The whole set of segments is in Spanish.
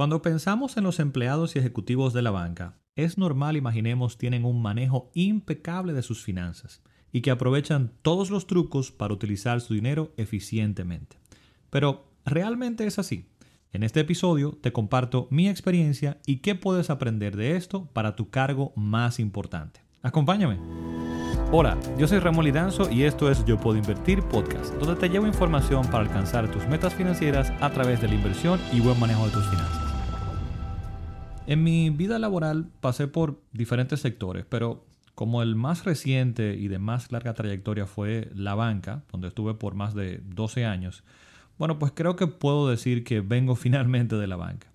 Cuando pensamos en los empleados y ejecutivos de la banca, es normal imaginemos tienen un manejo impecable de sus finanzas y que aprovechan todos los trucos para utilizar su dinero eficientemente. Pero, ¿realmente es así? En este episodio te comparto mi experiencia y qué puedes aprender de esto para tu cargo más importante. Acompáñame. Hola, yo soy Ramón Lidanzo y esto es Yo Puedo Invertir Podcast, donde te llevo información para alcanzar tus metas financieras a través de la inversión y buen manejo de tus finanzas. En mi vida laboral pasé por diferentes sectores, pero como el más reciente y de más larga trayectoria fue la banca, donde estuve por más de 12 años, bueno, pues creo que puedo decir que vengo finalmente de la banca.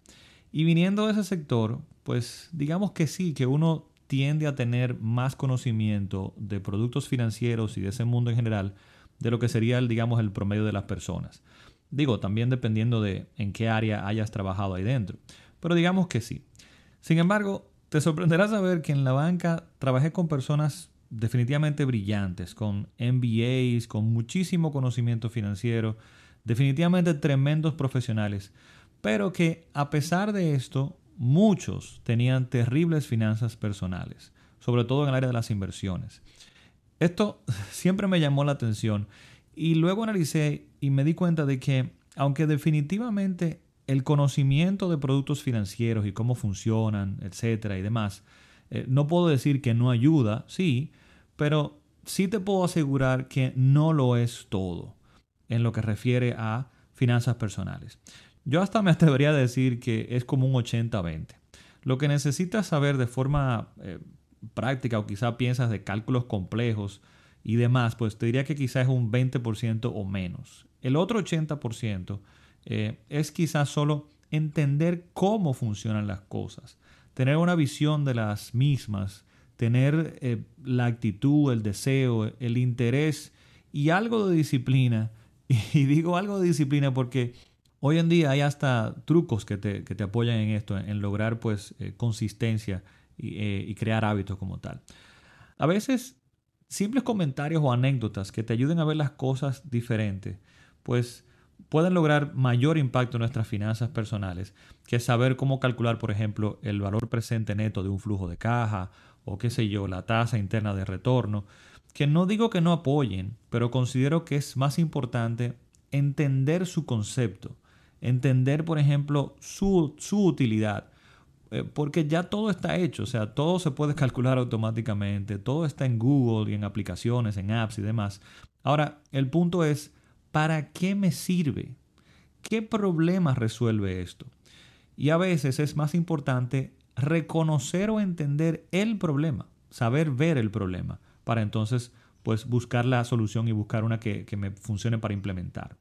Y viniendo de ese sector, pues digamos que sí, que uno tiende a tener más conocimiento de productos financieros y de ese mundo en general de lo que sería, el, digamos, el promedio de las personas. Digo, también dependiendo de en qué área hayas trabajado ahí dentro. Pero digamos que sí. Sin embargo, te sorprenderá saber que en la banca trabajé con personas definitivamente brillantes, con MBAs, con muchísimo conocimiento financiero, definitivamente tremendos profesionales, pero que a pesar de esto, muchos tenían terribles finanzas personales, sobre todo en el área de las inversiones. Esto siempre me llamó la atención y luego analicé y me di cuenta de que, aunque definitivamente el conocimiento de productos financieros y cómo funcionan, etcétera y demás, eh, no puedo decir que no ayuda, sí, pero sí te puedo asegurar que no lo es todo en lo que refiere a finanzas personales. Yo hasta me atrevería a decir que es como un 80-20. Lo que necesitas saber de forma eh, práctica o quizá piensas de cálculos complejos y demás, pues te diría que quizá es un 20% o menos. El otro 80% eh, es quizás solo entender cómo funcionan las cosas, tener una visión de las mismas, tener eh, la actitud, el deseo, el interés y algo de disciplina. Y digo algo de disciplina porque hoy en día hay hasta trucos que te, que te apoyan en esto, en, lograr pues eh, consistencia y, y crear hábitos como tal. A veces simples comentarios o anécdotas que te ayuden a ver las cosas diferentes, pues pueden lograr mayor impacto en nuestras finanzas personales que saber cómo calcular, por ejemplo, el valor presente neto de un flujo de caja o qué sé yo, la tasa interna de retorno, que no digo que no apoyen, pero considero que es más importante entender su concepto, entender, por ejemplo, su, su utilidad, eh, porque ya todo está hecho, o sea, todo se puede calcular automáticamente, todo está en Google y en aplicaciones, en apps y demás. Ahora, el punto es ¿Para qué me sirve? ¿Qué problema resuelve esto? Y a veces es más importante reconocer o entender el problema, saber ver el problema, para entonces pues buscar la solución y buscar una que, que me funcione para implementar.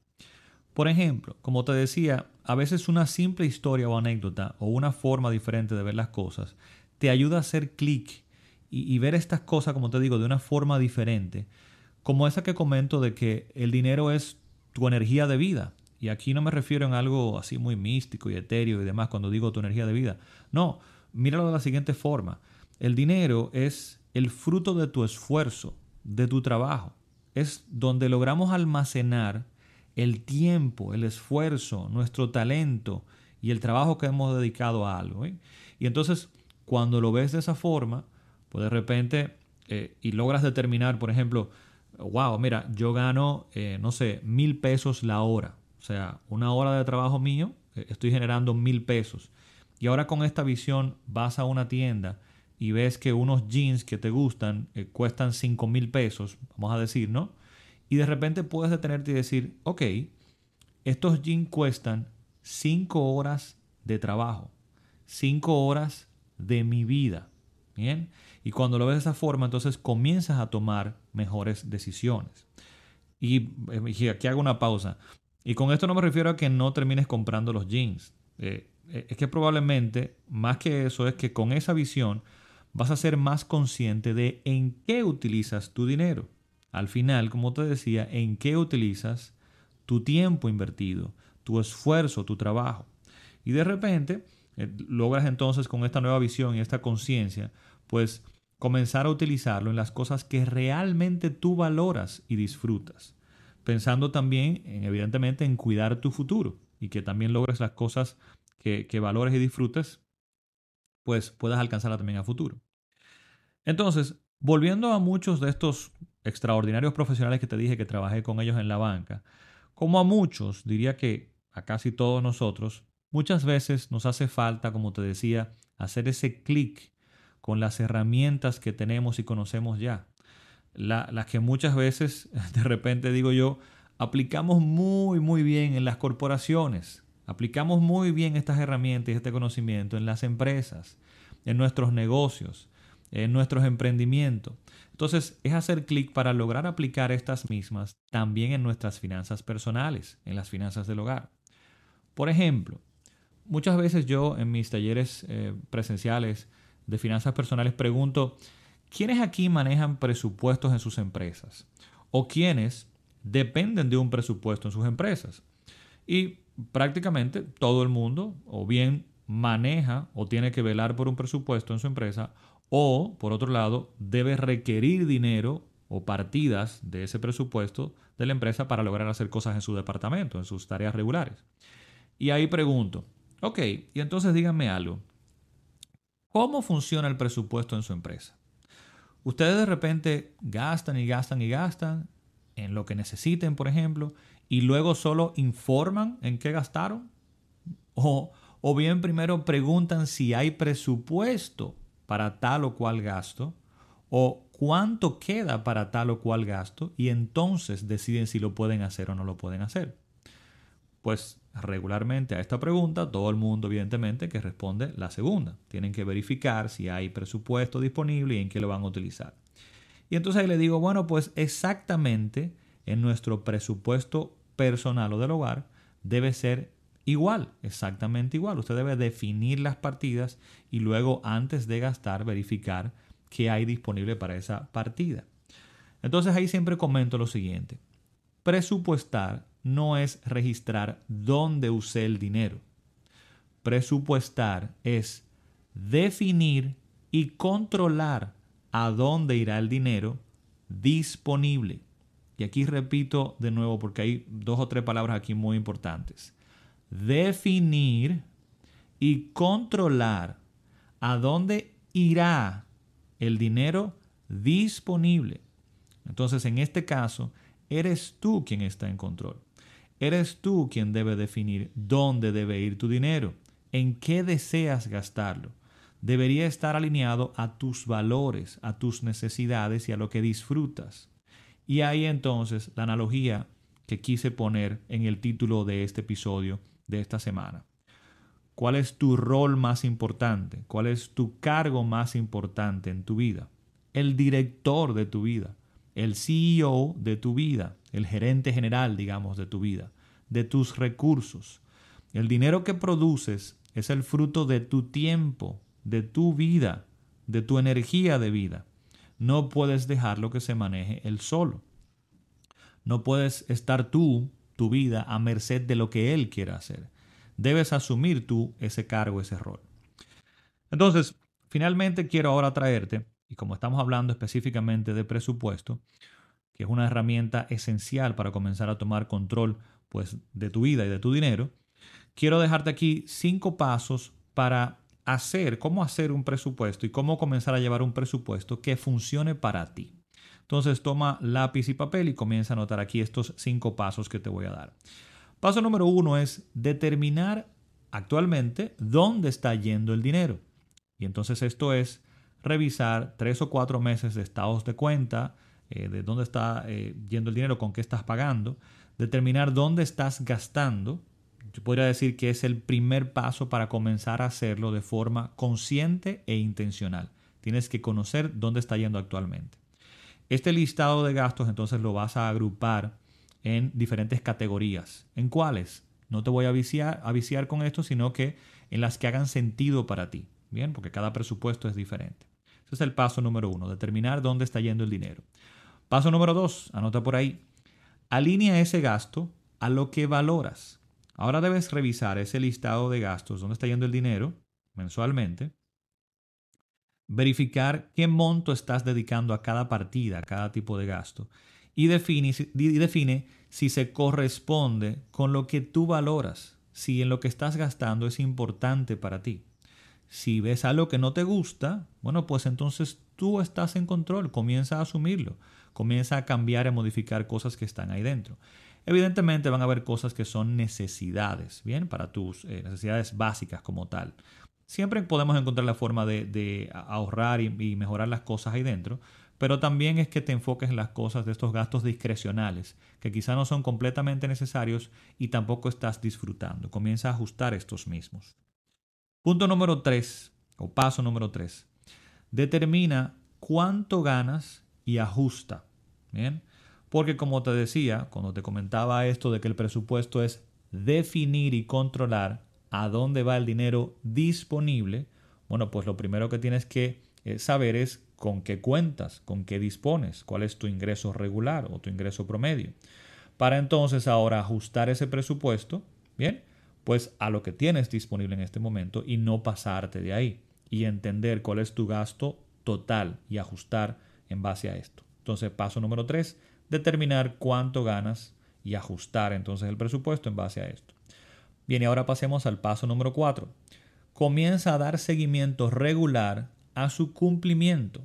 Por ejemplo, como te decía, a veces una simple historia o anécdota o una forma diferente de ver las cosas te ayuda a hacer clic y, y, ver estas cosas, como te digo, de una forma diferente, como esa que comento de que el dinero es tu energía de vida. Y aquí no me refiero en algo así muy místico y etéreo y demás cuando digo tu energía de vida. No, míralo de la siguiente forma. El dinero es el fruto de tu esfuerzo, de tu trabajo. Es donde logramos almacenar el tiempo, el esfuerzo, nuestro talento y el trabajo que hemos dedicado a algo. ¿eh? Y entonces, cuando lo ves de esa forma, pues de repente, eh, y logras determinar, por ejemplo, wow, mira, yo gano, eh, no sé, mil pesos la hora. O sea, una hora de trabajo mío, eh, estoy generando mil pesos. Y ahora con esta visión vas a una tienda y ves que unos jeans que te gustan eh, cuestan cinco mil pesos, vamos a decir, ¿no? Y de repente puedes detenerte y decir, ok, estos jeans cuestan cinco horas de trabajo, cinco horas de mi vida. Bien. Y cuando lo ves de esa forma, entonces comienzas a tomar mejores decisiones. Y, eh, aquí hago una pausa. Y con esto no me refiero a que no termines comprando los jeans. Eh, eh, es que probablemente, más que eso, es que con esa visión vas a ser más consciente de en qué utilizas tu dinero. Al final, como te decía, en qué utilizas tu tiempo invertido, tu esfuerzo, tu trabajo. Y de repente, logras entonces con esta nueva visión y esta conciencia, pues comenzar a utilizarlo en las cosas que realmente tú valoras y disfrutas, pensando también, en, evidentemente, en cuidar tu futuro y que también logres las cosas que, que valores y disfrutes, pues puedas alcanzarla también a futuro. Entonces, volviendo a muchos de estos extraordinarios profesionales que te dije que trabajé con ellos en la banca, como a muchos, diría que a casi todos nosotros, muchas veces nos hace falta, como te decía, hacer ese clic con las herramientas que tenemos y conocemos ya. las que muchas veces, de repente digo yo, aplicamos muy, muy bien en las corporaciones. Aplicamos muy bien estas herramientas y este conocimiento en las empresas, en nuestros negocios, en nuestros emprendimientos. Entonces, es hacer clic para lograr aplicar estas mismas también en nuestras finanzas personales, en las finanzas del hogar. Por ejemplo, muchas veces yo en mis talleres eh, presenciales de finanzas personales pregunto, ¿quiénes aquí manejan presupuestos en sus empresas? ¿O quiénes dependen de un presupuesto en sus empresas? Y prácticamente todo el mundo o bien maneja o tiene que velar por un presupuesto en su empresa o, por otro lado, debe requerir dinero o partidas de ese presupuesto de la empresa para lograr hacer cosas en su departamento, en sus tareas regulares. Y ahí pregunto, ok, y entonces díganme algo. ¿Cómo funciona el presupuesto en su empresa? Ustedes de repente gastan y gastan y gastan en lo que necesiten, por ejemplo, y luego solo informan en qué gastaron. O, o bien primero preguntan si hay presupuesto para tal o cual gasto o cuánto queda para tal o cual gasto y entonces deciden si lo pueden hacer o no lo pueden hacer. Pues regularmente a esta pregunta todo el mundo evidentemente que responde la segunda. Tienen que verificar si hay presupuesto disponible y en qué lo van a utilizar. Y entonces ahí le digo, bueno, pues exactamente en nuestro presupuesto personal o del hogar debe ser igual, exactamente igual. Usted debe definir las partidas y luego antes de gastar verificar qué hay disponible para esa partida. Entonces ahí siempre comento lo siguiente. Presupuestar no es registrar dónde usé el dinero. Presupuestar es definir y controlar a dónde irá el dinero disponible. Y aquí repito de nuevo porque hay dos o tres palabras aquí muy importantes definir y controlar a dónde irá el dinero disponible. Entonces, en este caso, eres tú quien está en control. Eres tú quien debe definir dónde debe ir tu dinero, en qué deseas gastarlo. Debería estar alineado a tus valores, a tus necesidades y a lo que disfrutas. Y ahí entonces la analogía que quise poner en el título de este episodio de esta semana. ¿Cuál es tu rol más importante? ¿Cuál es tu cargo más importante en tu vida? El director de tu vida, el CEO de tu vida, el gerente general, digamos, de tu vida, de tus recursos. El dinero que produces es el fruto de tu tiempo, de tu vida, de tu energía de vida. No puedes dejarlo que se maneje él solo. No puedes estar tú tu vida a merced de lo que Él quiera hacer. Debes asumir tú ese cargo, ese rol. Entonces, finalmente quiero ahora traerte, y como estamos hablando específicamente de presupuesto, que es una herramienta esencial para comenzar a tomar control pues, de tu vida y de tu dinero, quiero dejarte aquí cinco pasos para hacer, cómo hacer un presupuesto y cómo comenzar a llevar un presupuesto que funcione para ti. Entonces toma lápiz y papel y comienza a anotar aquí estos cinco pasos que te voy a dar. Paso número uno es determinar actualmente dónde está yendo el dinero. Y entonces esto es revisar tres o cuatro meses de estados de cuenta, eh, de dónde está eh, yendo el dinero, con qué estás pagando, determinar dónde estás gastando. Yo podría decir que es el primer paso para comenzar a hacerlo de forma consciente e intencional. Tienes que conocer dónde está yendo actualmente. Este listado de gastos entonces lo vas a agrupar en diferentes categorías. ¿En cuáles? No te voy a viciar, a viciar con esto, sino que en las que hagan sentido para ti. Bien, porque cada presupuesto es diferente. Ese es el paso número uno, determinar dónde está yendo el dinero. Paso número dos, anota por ahí. Alinea ese gasto a lo que valoras. Ahora debes revisar ese listado de gastos, dónde está yendo el dinero mensualmente, verificar qué monto estás dedicando a cada partida, a cada tipo de gasto, y define, define si se corresponde con lo que tú valoras, si en lo que estás gastando es importante para ti. Si ves algo que no te gusta, bueno, pues entonces tú estás en control, comienza a asumirlo, comienza a cambiar y modificar cosas que están ahí dentro. Evidentemente van a haber cosas que son necesidades, ¿bien? Para tus eh, necesidades básicas como tal. Siempre podemos encontrar la forma de, ahorrar y, y, mejorar las cosas ahí dentro, pero también es que te enfoques en las cosas de estos gastos discrecionales, que quizá no son completamente necesarios y tampoco estás disfrutando. Comienza a ajustar estos mismos. Punto número 3, o paso número 3. Determina cuánto ganas y ajusta. Bien. Porque como te decía, cuando te comentaba esto de que el presupuesto es definir y controlar a dónde va el dinero disponible, bueno, pues lo primero que tienes que eh, saber es con qué cuentas, con qué dispones, cuál es tu ingreso regular o tu ingreso promedio. Para entonces ahora ajustar ese presupuesto, bien, pues a lo que tienes disponible en este momento y no pasarte de ahí y entender cuál es tu gasto total y ajustar en base a esto. Entonces, paso número tres, determinar cuánto ganas y ajustar entonces el presupuesto en base a esto. Bien, y ahora pasemos al paso número 4. Comienza a dar seguimiento regular a su cumplimiento.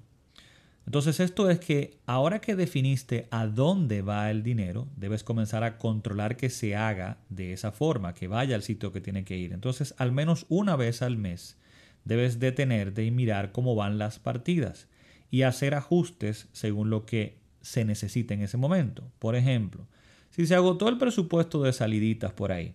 Entonces esto es que ahora que definiste a dónde va el dinero, debes comenzar a controlar que se haga de esa forma, que vaya al sitio que tiene que ir. Entonces al menos una vez al mes debes detenerte y mirar cómo van las partidas y hacer ajustes según lo que se necesita en ese momento. Por ejemplo, si se agotó el presupuesto de saliditas por ahí,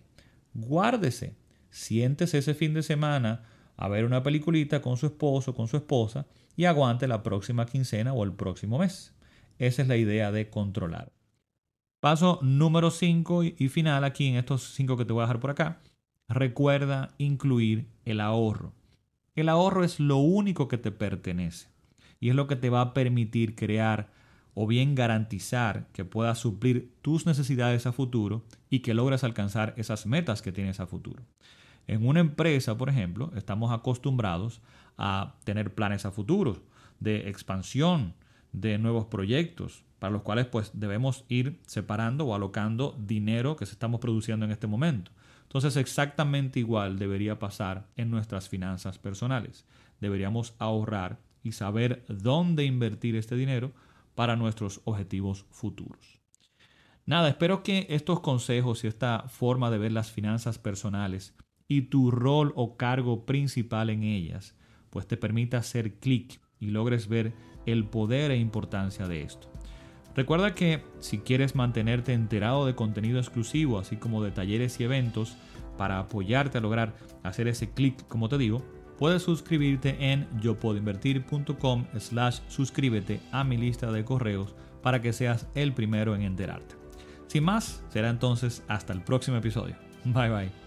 guárdese, siéntese ese fin de semana a ver una peliculita con su esposo, con su esposa, y aguante la próxima quincena o el próximo mes. Esa es la idea de controlar. Paso número 5 y final aquí en estos 5 que te voy a dejar por acá. Recuerda incluir el ahorro. El ahorro es lo único que te pertenece y es lo que te va a permitir crear o bien garantizar que puedas suplir tus necesidades a futuro y que logres alcanzar esas metas que tienes a futuro. En una empresa, por ejemplo, estamos acostumbrados a tener planes a futuro de expansión, de nuevos proyectos, para los cuales pues debemos ir separando o alocando dinero que se estamos produciendo en este momento. Entonces exactamente igual debería pasar en nuestras finanzas personales. Deberíamos ahorrar y saber dónde invertir este dinero para nuestros objetivos futuros. Nada, espero que estos consejos y esta forma de ver las finanzas personales y tu rol o cargo principal en ellas, pues te permita hacer clic y logres ver el poder e importancia de esto. Recuerda que si quieres mantenerte enterado de contenido exclusivo, así como de talleres y eventos, para apoyarte a lograr hacer ese clic, como te digo, puedes suscribirte en yopuedoinvertir.com slash suscríbete a mi lista de correos para que seas el primero en enterarte. Sin más, será entonces hasta el próximo episodio. Bye bye.